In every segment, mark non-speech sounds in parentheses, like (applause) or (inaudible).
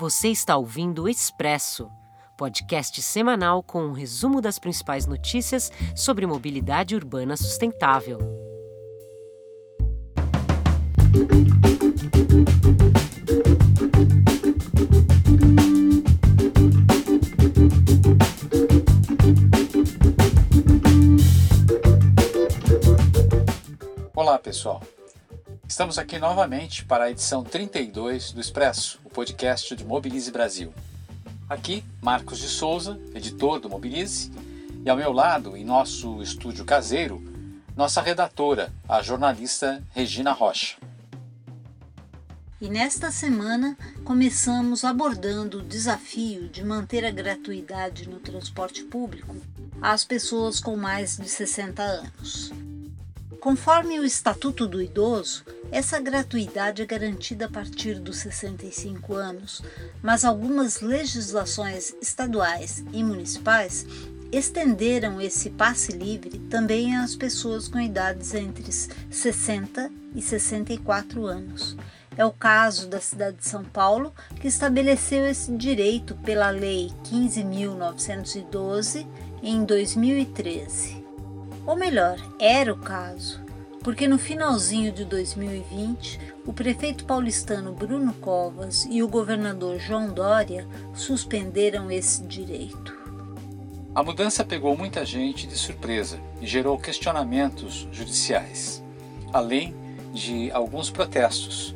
Você está ouvindo o Expresso, podcast semanal com um resumo das principais notícias sobre mobilidade urbana sustentável. Olá, pessoal. Estamos aqui novamente para a edição 32 do Expresso, podcast do Mobilize Brasil. Aqui, Marcos de Souza, editor do Mobilize, e ao meu lado, em nosso estúdio caseiro, nossa redatora, a jornalista Regina Rocha. E nesta semana começamos abordando o desafio de manter a gratuidade no transporte público às pessoas com mais de 60 anos. Conforme o Estatuto do Idoso, essa gratuidade é garantida a partir dos 65 anos, mas algumas legislações estaduais e municipais estenderam esse passe livre também às pessoas com idades entre 60 e 64 anos. É o caso da cidade de São Paulo, que estabeleceu esse direito pela Lei 15.912 em 2013. Ou melhor, era o caso, porque no finalzinho de 2020, o prefeito paulistano Bruno Covas e o governador João Dória suspenderam esse direito. A mudança pegou muita gente de surpresa e gerou questionamentos judiciais, além de alguns protestos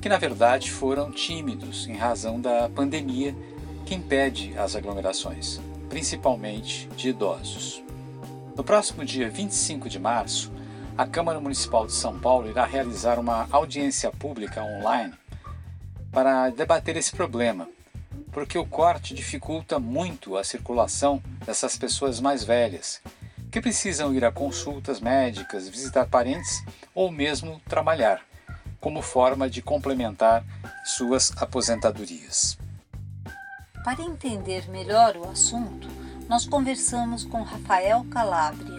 que na verdade foram tímidos em razão da pandemia que impede as aglomerações, principalmente de idosos. No próximo dia 25 de março, a Câmara Municipal de São Paulo irá realizar uma audiência pública online para debater esse problema, porque o corte dificulta muito a circulação dessas pessoas mais velhas, que precisam ir a consultas médicas, visitar parentes ou mesmo trabalhar como forma de complementar suas aposentadorias. Para entender melhor o assunto, nós conversamos com Rafael Calabria,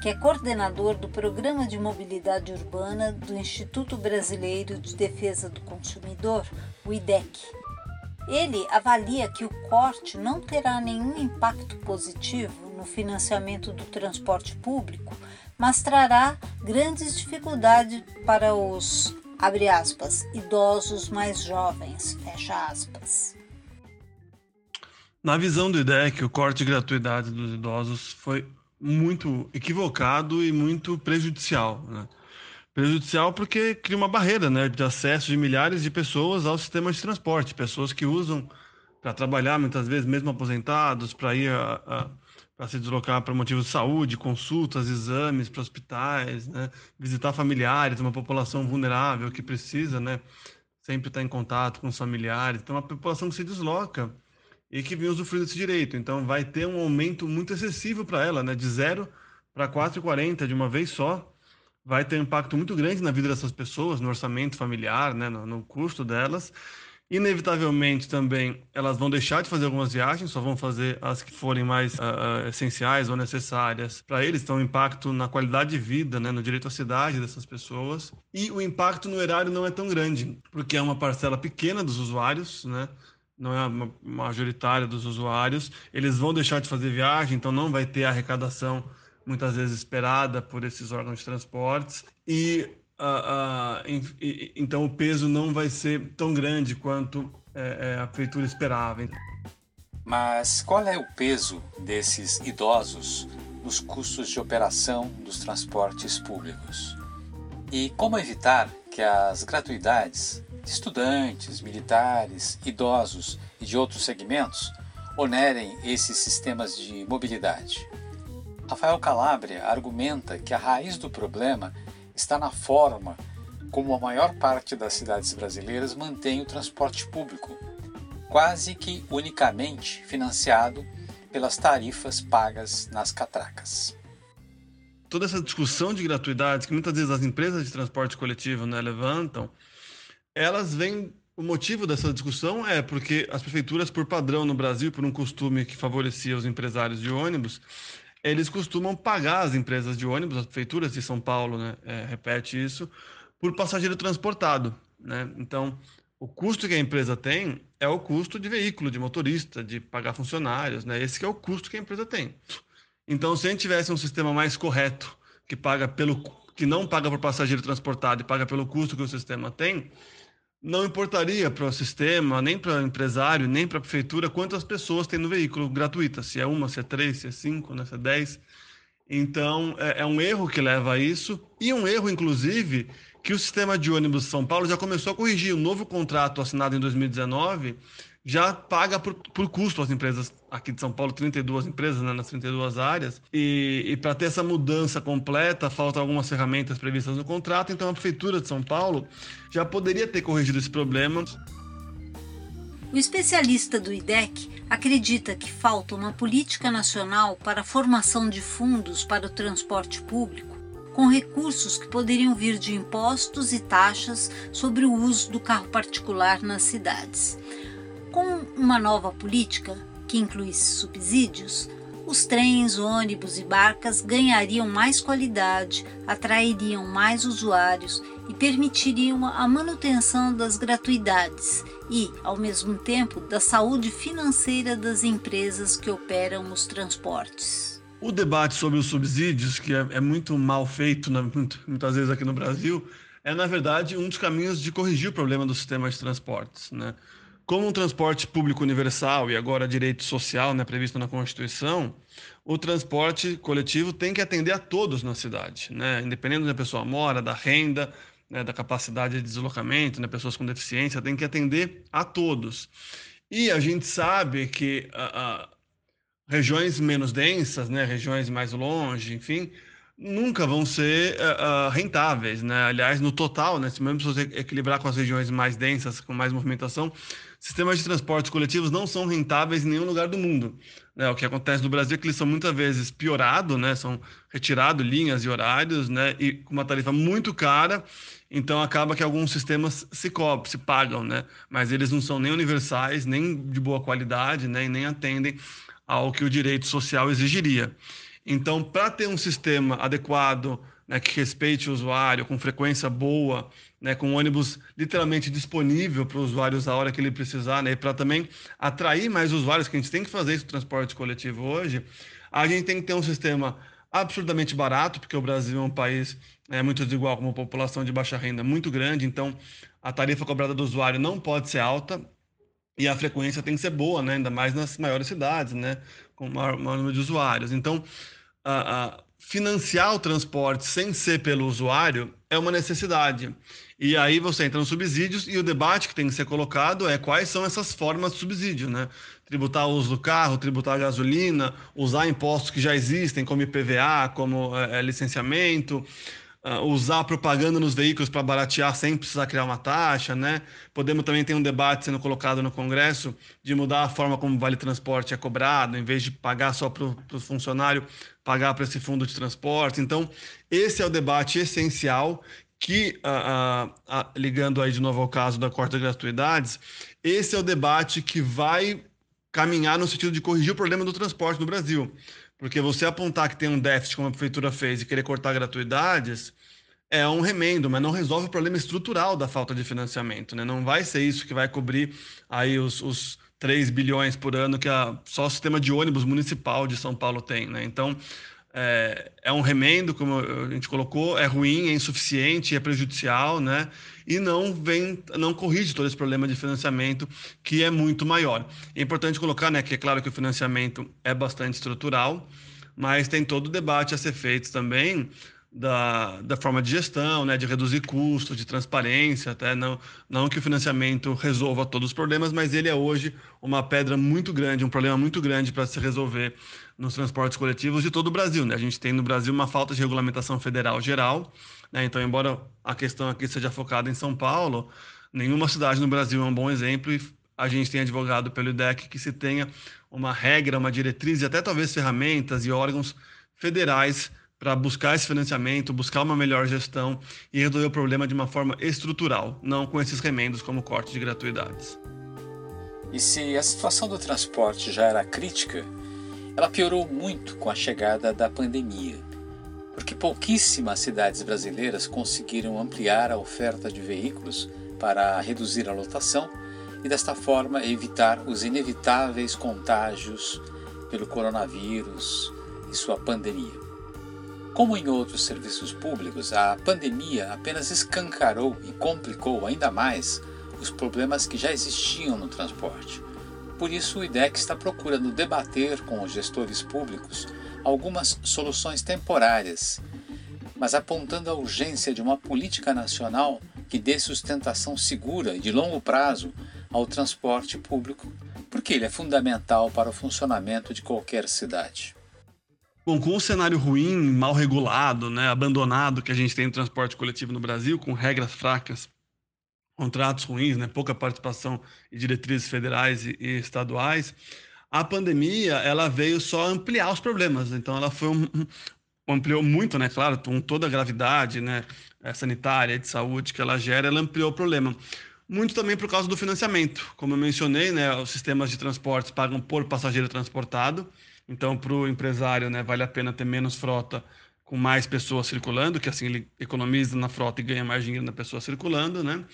que é coordenador do Programa de Mobilidade Urbana do Instituto Brasileiro de Defesa do Consumidor, o IDEC. Ele avalia que o corte não terá nenhum impacto positivo no financiamento do transporte público, mas trará grandes dificuldades para os aspas, idosos mais jovens. Na visão do IDEC, o corte de gratuidade dos idosos foi muito equivocado e muito prejudicial. Né? Prejudicial porque cria uma barreira né, de acesso de milhares de pessoas ao sistema de transporte, pessoas que usam para trabalhar, muitas vezes, mesmo aposentados, para ir para se deslocar para motivos de saúde, consultas, exames para hospitais, né? visitar familiares, uma população vulnerável que precisa, né? sempre estar em contato com os familiares. Então, uma população que se desloca e que vem usufruir desse direito. Então, vai ter um aumento muito excessivo para ela, né? de 0 para 4,40 de uma vez só. Vai ter um impacto muito grande na vida dessas pessoas, no orçamento familiar, né? no, no custo delas. Inevitavelmente também elas vão deixar de fazer algumas viagens, só vão fazer as que forem mais uh, essenciais ou necessárias para eles. Então, o impacto na qualidade de vida, né, no direito à cidade dessas pessoas. E o impacto no erário não é tão grande, porque é uma parcela pequena dos usuários, né? Não é majoritária dos usuários. Eles vão deixar de fazer viagem, então não vai ter a arrecadação muitas vezes esperada por esses órgãos de transportes. E uh, uh, então o peso não vai ser tão grande quanto é, é, a prefeitura esperava. Mas qual é o peso desses idosos nos custos de operação dos transportes públicos? E como evitar que as gratuidades de estudantes, militares, idosos e de outros segmentos onerem esses sistemas de mobilidade? Rafael Calabria argumenta que a raiz do problema está na forma como a maior parte das cidades brasileiras mantém o transporte público, quase que unicamente financiado pelas tarifas pagas nas catracas. Toda essa discussão de gratuidade que muitas vezes as empresas de transporte coletivo né, levantam, elas vêm. O motivo dessa discussão é porque as prefeituras, por padrão no Brasil, por um costume que favorecia os empresários de ônibus, eles costumam pagar as empresas de ônibus, as prefeituras de São Paulo, né, é, repete isso, por passageiro transportado. Né? Então, O custo que a empresa tem é o custo de veículo, de motorista, de pagar funcionários, né? Esse é o custo que a empresa tem. Então, se a gente tivesse um sistema mais correto, que paga pelo que não paga por passageiro transportado e paga pelo custo que o sistema tem, não importaria para o sistema, nem para o empresário, nem para a prefeitura quantas pessoas tem no veículo gratuita, se é uma, se é três, se é cinco, né, se é dez. Então, é, é um erro que leva a isso, e um erro, inclusive, que o sistema de ônibus São Paulo já começou a corrigir. O novo contrato assinado em 2019 já paga por, por custo as empresas aqui de São Paulo, 32 empresas né, nas 32 áreas, e, e para ter essa mudança completa, faltam algumas ferramentas previstas no contrato, então a Prefeitura de São Paulo já poderia ter corrigido esse problema. O especialista do IDEC acredita que falta uma política nacional para a formação de fundos para o transporte público, com recursos que poderiam vir de impostos e taxas sobre o uso do carro particular nas cidades. Com uma nova política, que incluísse subsídios, os trens, ônibus e barcas ganhariam mais qualidade, atrairiam mais usuários e permitiriam a manutenção das gratuidades e, ao mesmo tempo, da saúde financeira das empresas que operam os transportes. O debate sobre os subsídios, que é, é muito mal feito né, muitas vezes aqui no Brasil, é, na verdade, um dos caminhos de corrigir o problema do sistema de transportes. Né? Como um transporte público universal e agora direito social, né, previsto na Constituição, o transporte coletivo tem que atender a todos na cidade, né, independente da pessoa mora, da renda, né, da capacidade de deslocamento, né, pessoas com deficiência, tem que atender a todos. E a gente sabe que a, a, regiões menos densas, né, regiões mais longe, enfim, nunca vão ser rentáveis, né? Aliás, no total, né, se mesmo se você equilibrar com as regiões mais densas, com mais movimentação, sistemas de transportes coletivos não são rentáveis em nenhum lugar do mundo. Né? O que acontece no Brasil é que eles são muitas vezes piorados, né? São retirados linhas e horários, né? E com uma tarifa muito cara, então acaba que alguns sistemas se se pagam, né? Mas eles não são nem universais, nem de boa qualidade, né? E nem atendem ao que o direito social exigiria. Então, para ter um sistema adequado, né, que respeite o usuário, com frequência boa, né, com ônibus literalmente disponível para o usuário usar a hora que ele precisar, né, para também atrair mais usuários, que a gente tem que fazer isso no transporte coletivo hoje, a gente tem que ter um sistema absurdamente barato, porque o Brasil é um país é, muito desigual, com uma população de baixa renda muito grande, então a tarifa cobrada do usuário não pode ser alta e a frequência tem que ser boa, né, ainda mais nas maiores cidades, né, com maior, maior número de usuários. Então, a, a, financiar o transporte sem ser pelo usuário é uma necessidade. E aí você entra nos subsídios e o debate que tem que ser colocado é quais são essas formas de subsídio, né? Tributar o uso do carro, tributar a gasolina, usar impostos que já existem, como IPVA, como é, licenciamento, uh, usar propaganda nos veículos para baratear sem precisar criar uma taxa, né? Podemos também ter um debate sendo colocado no Congresso de mudar a forma como o Vale Transporte é cobrado, em vez de pagar só para o funcionário, pagar para esse fundo de transporte. Então, esse é o debate essencial que, uh, uh, ligando aí de novo ao caso da corte de gratuidades, esse é o debate que vai caminhar no sentido de corrigir o problema do transporte no Brasil. Porque você apontar que tem um déficit, como a prefeitura fez, e querer cortar gratuidades, é um remendo, mas não resolve o problema estrutural da falta de financiamento. Né? Não vai ser isso que vai cobrir aí os, os 3 bilhões por ano que a, só o sistema de ônibus municipal de São Paulo tem. Né? Então, é, é, um remendo, como a gente colocou, é ruim, é insuficiente, é prejudicial, né? E não vem, não corrige todo esse problema de financiamento que é muito maior. É importante colocar, né, que é claro que o financiamento é bastante estrutural, mas tem todo o debate a ser feito também da, da forma de gestão, né, de reduzir custos, de transparência, até não, não que o financiamento resolva todos os problemas, mas ele é hoje uma pedra muito grande, um problema muito grande para se resolver nos transportes coletivos de todo o Brasil. Né? A gente tem no Brasil uma falta de regulamentação federal geral, né? então, embora a questão aqui seja focada em São Paulo, nenhuma cidade no Brasil é um bom exemplo e a gente tem advogado pelo IDEC que se tenha uma regra, uma diretriz e até talvez ferramentas e órgãos federais para buscar esse financiamento, buscar uma melhor gestão e resolver o problema de uma forma estrutural, não com esses remendos como corte de gratuidades. E se a situação do transporte já era crítica, ela piorou muito com a chegada da pandemia, porque pouquíssimas cidades brasileiras conseguiram ampliar a oferta de veículos para reduzir a lotação e, desta forma, evitar os inevitáveis contágios pelo coronavírus e sua pandemia. Como em outros serviços públicos, a pandemia apenas escancarou e complicou ainda mais os problemas que já existiam no transporte. Por isso, o IDEC está procurando debater com os gestores públicos algumas soluções temporárias, mas apontando a urgência de uma política nacional que dê sustentação segura e de longo prazo ao transporte público, porque ele é fundamental para o funcionamento de qualquer cidade. Bom, com um cenário ruim, mal regulado, né, abandonado que a gente tem no transporte coletivo no Brasil, com regras fracas, contratos ruins, né, pouca participação em diretrizes federais e, e estaduais, a pandemia ela veio só ampliar os problemas. Então, ela foi um, ampliou muito, né, claro, com toda a gravidade, né, sanitária de saúde que ela gera, ela ampliou o problema. Muito também por causa do financiamento. Como eu mencionei, né, os sistemas de transportes pagam por passageiro transportado. Então, para o empresário, né, vale a pena ter menos frota com mais pessoas circulando, que assim ele economiza na frota e ganha mais dinheiro na pessoa circulando, né,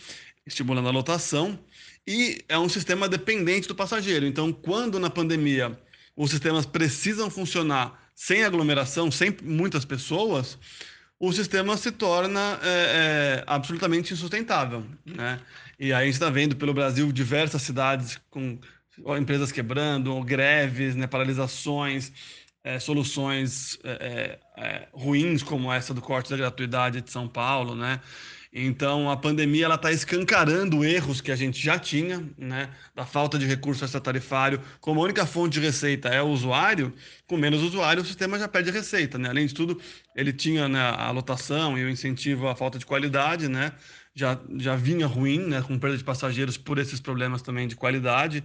estimulando a lotação. E é um sistema dependente do passageiro. Então, quando na pandemia os sistemas precisam funcionar sem aglomeração, sem muitas pessoas, o sistema se torna é, é, absolutamente insustentável. Né? E aí a gente está vendo pelo Brasil diversas cidades com empresas quebrando, greves, né, paralisações, é, soluções é, é, ruins como essa do corte da gratuidade de São Paulo, né? Então a pandemia ela está escancarando erros que a gente já tinha, né? Da falta de recurso extratarifário, como a única fonte de receita é o usuário, com menos usuário o sistema já perde receita, né? Além de tudo, ele tinha né, a lotação e o incentivo à falta de qualidade, né? Já, já vinha ruim, né? Com perda de passageiros por esses problemas também de qualidade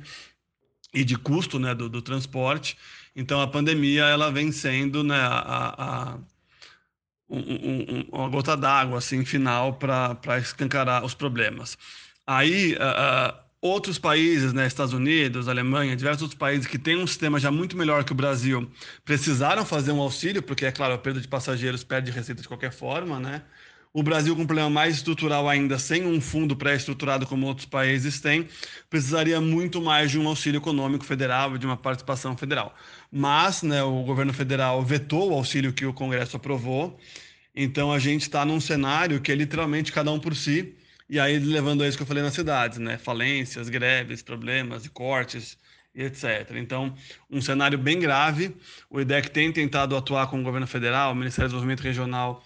e de custo né, do, do transporte. Então, a pandemia ela vem sendo né, a, a um, um, uma gota d'água assim, final para escancarar os problemas. Aí, uh, outros países, né, Estados Unidos, Alemanha, diversos outros países que têm um sistema já muito melhor que o Brasil, precisaram fazer um auxílio, porque, é claro, a perda de passageiros perde receita de qualquer forma, né? O Brasil, com um problema mais estrutural ainda, sem um fundo pré-estruturado como outros países têm, precisaria muito mais de um auxílio econômico federal de uma participação federal. Mas né, o governo federal vetou o auxílio que o Congresso aprovou, então a gente está num cenário que é literalmente cada um por si, e aí levando a isso que eu falei nas cidades, né? falências, greves, problemas e cortes, etc. Então, um cenário bem grave. O IDEC tem tentado atuar com o governo federal, o Ministério do Desenvolvimento Regional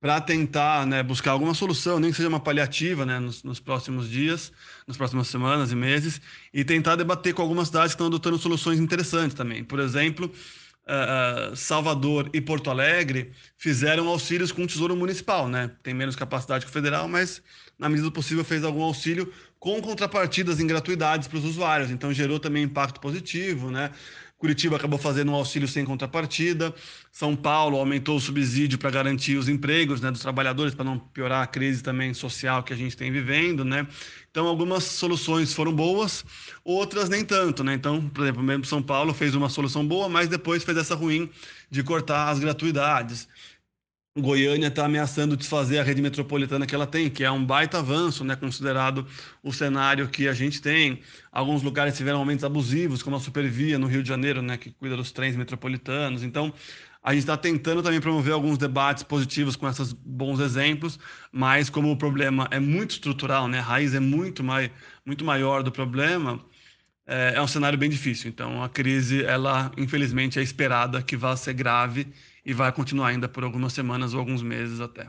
para tentar né, buscar alguma solução, nem que seja uma paliativa né, nos, nos, próximos dias, nas próximas semanas e meses, e tentar debater com algumas cidades que estão adotando soluções interessantes também. Por exemplo, uh, Salvador e Porto Alegre fizeram auxílios com o Tesouro Municipal. Né? Tem menos capacidade que o federal, mas na medida do possível fez algum auxílio com contrapartidas em gratuidades para os usuários. Então gerou também impacto positivo, né? Curitiba acabou fazendo um auxílio sem contrapartida. São Paulo aumentou o subsídio para garantir os empregos né, dos trabalhadores, para não piorar a crise também social que a gente tem vivendo. Né? Então, algumas soluções foram boas, outras nem tanto. Né? Então, por exemplo, mesmo São Paulo fez uma solução boa, mas depois fez essa ruim de cortar as gratuidades. Goiânia está ameaçando desfazer a rede metropolitana que ela tem, que é um baita avanço, né, considerado o cenário que a gente tem. Alguns lugares tiveram aumentos abusivos, como a Supervia no Rio de Janeiro, né, que cuida dos trens metropolitanos. Então, a gente está tentando também promover alguns debates positivos com esses bons exemplos, mas como o problema é muito estrutural, né, a raiz é muito, mai, muito maior do problema, é, é um cenário bem difícil. Então, a crise, ela infelizmente é esperada que vá ser grave e vai continuar ainda por algumas semanas ou alguns meses até.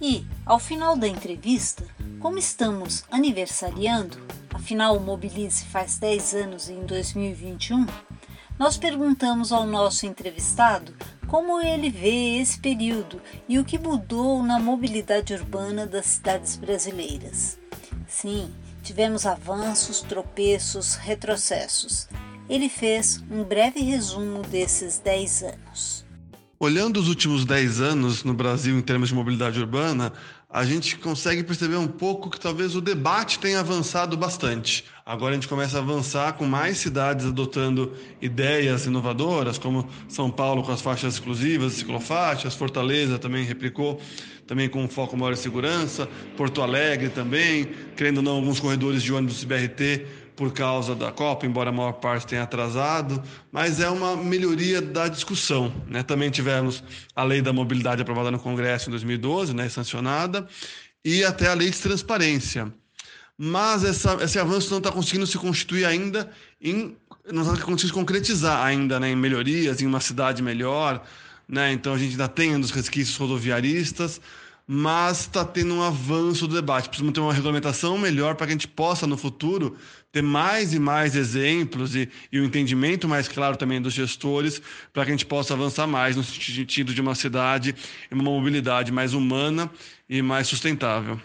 E, ao final da entrevista, como estamos aniversariando, afinal o Mobilize faz 10 anos em 2021, nós perguntamos ao nosso entrevistado como ele vê esse período e o que mudou na mobilidade urbana das cidades brasileiras. Sim, tivemos avanços, tropeços, retrocessos ele fez um breve resumo desses 10 anos. Olhando os últimos 10 anos no Brasil em termos de mobilidade urbana, a gente consegue perceber um pouco que talvez o debate tenha avançado bastante. Agora a gente começa a avançar com mais cidades adotando ideias inovadoras, como São Paulo com as faixas exclusivas, ciclofaixas, Fortaleza também replicou. também com um foco maior em segurança, Porto Alegre também, querendo ou não, alguns corredores de ônibus BRT por causa da Copa, embora a maior parte tenha atrasado, mas é uma melhoria da discussão. Né? Também tivemos a lei da mobilidade aprovada no Congresso em 2012, né, sancionada, e até a lei de transparência. Mas essa, esse avanço não está conseguindo se constituir ainda em. não está conseguindo se concretizar ainda né, em melhorias, em uma cidade melhor. Né? Então a gente ainda tem os resquícios rodoviaristas, mas está tendo um avanço do debate. Precisamos ter uma regulamentação melhor para que a gente possa, no futuro, ter mais e mais exemplos e, e um entendimento mais claro também dos gestores, para que a gente possa avançar mais no sentido de uma cidade e uma mobilidade mais humana e mais sustentável.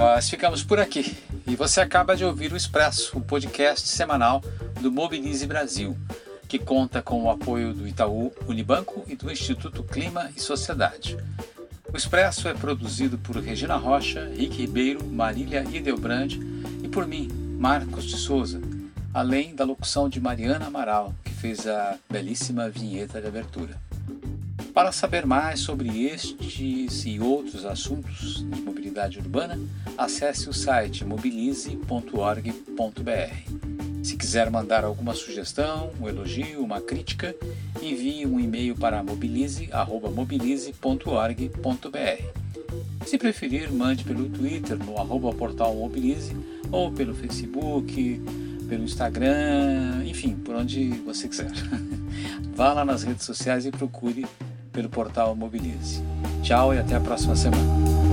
Nós ficamos por aqui. E você acaba de ouvir o Expresso, o podcast semanal do Mobilize Brasil, que conta com o apoio do Itaú Unibanco e do Instituto Clima e Sociedade. O Expresso é produzido por Regina Rocha, Rick Ribeiro, Marília Idelbrand e por mim, Marcos de Souza, além da locução de Mariana Amaral, que fez a belíssima vinheta de abertura. Para saber mais sobre estes e outros assuntos de mobilidade urbana, acesse o site mobilize.org.br. Se quiser mandar alguma sugestão, um elogio, uma crítica, envie um e-mail para mobilize.mobilize.org.br. Se preferir, mande pelo Twitter no arroba portal Mobilize ou pelo Facebook, pelo Instagram, enfim, por onde você quiser. (laughs) Vá lá nas redes sociais e procure pelo portal Mobilize. Tchau e até a próxima semana.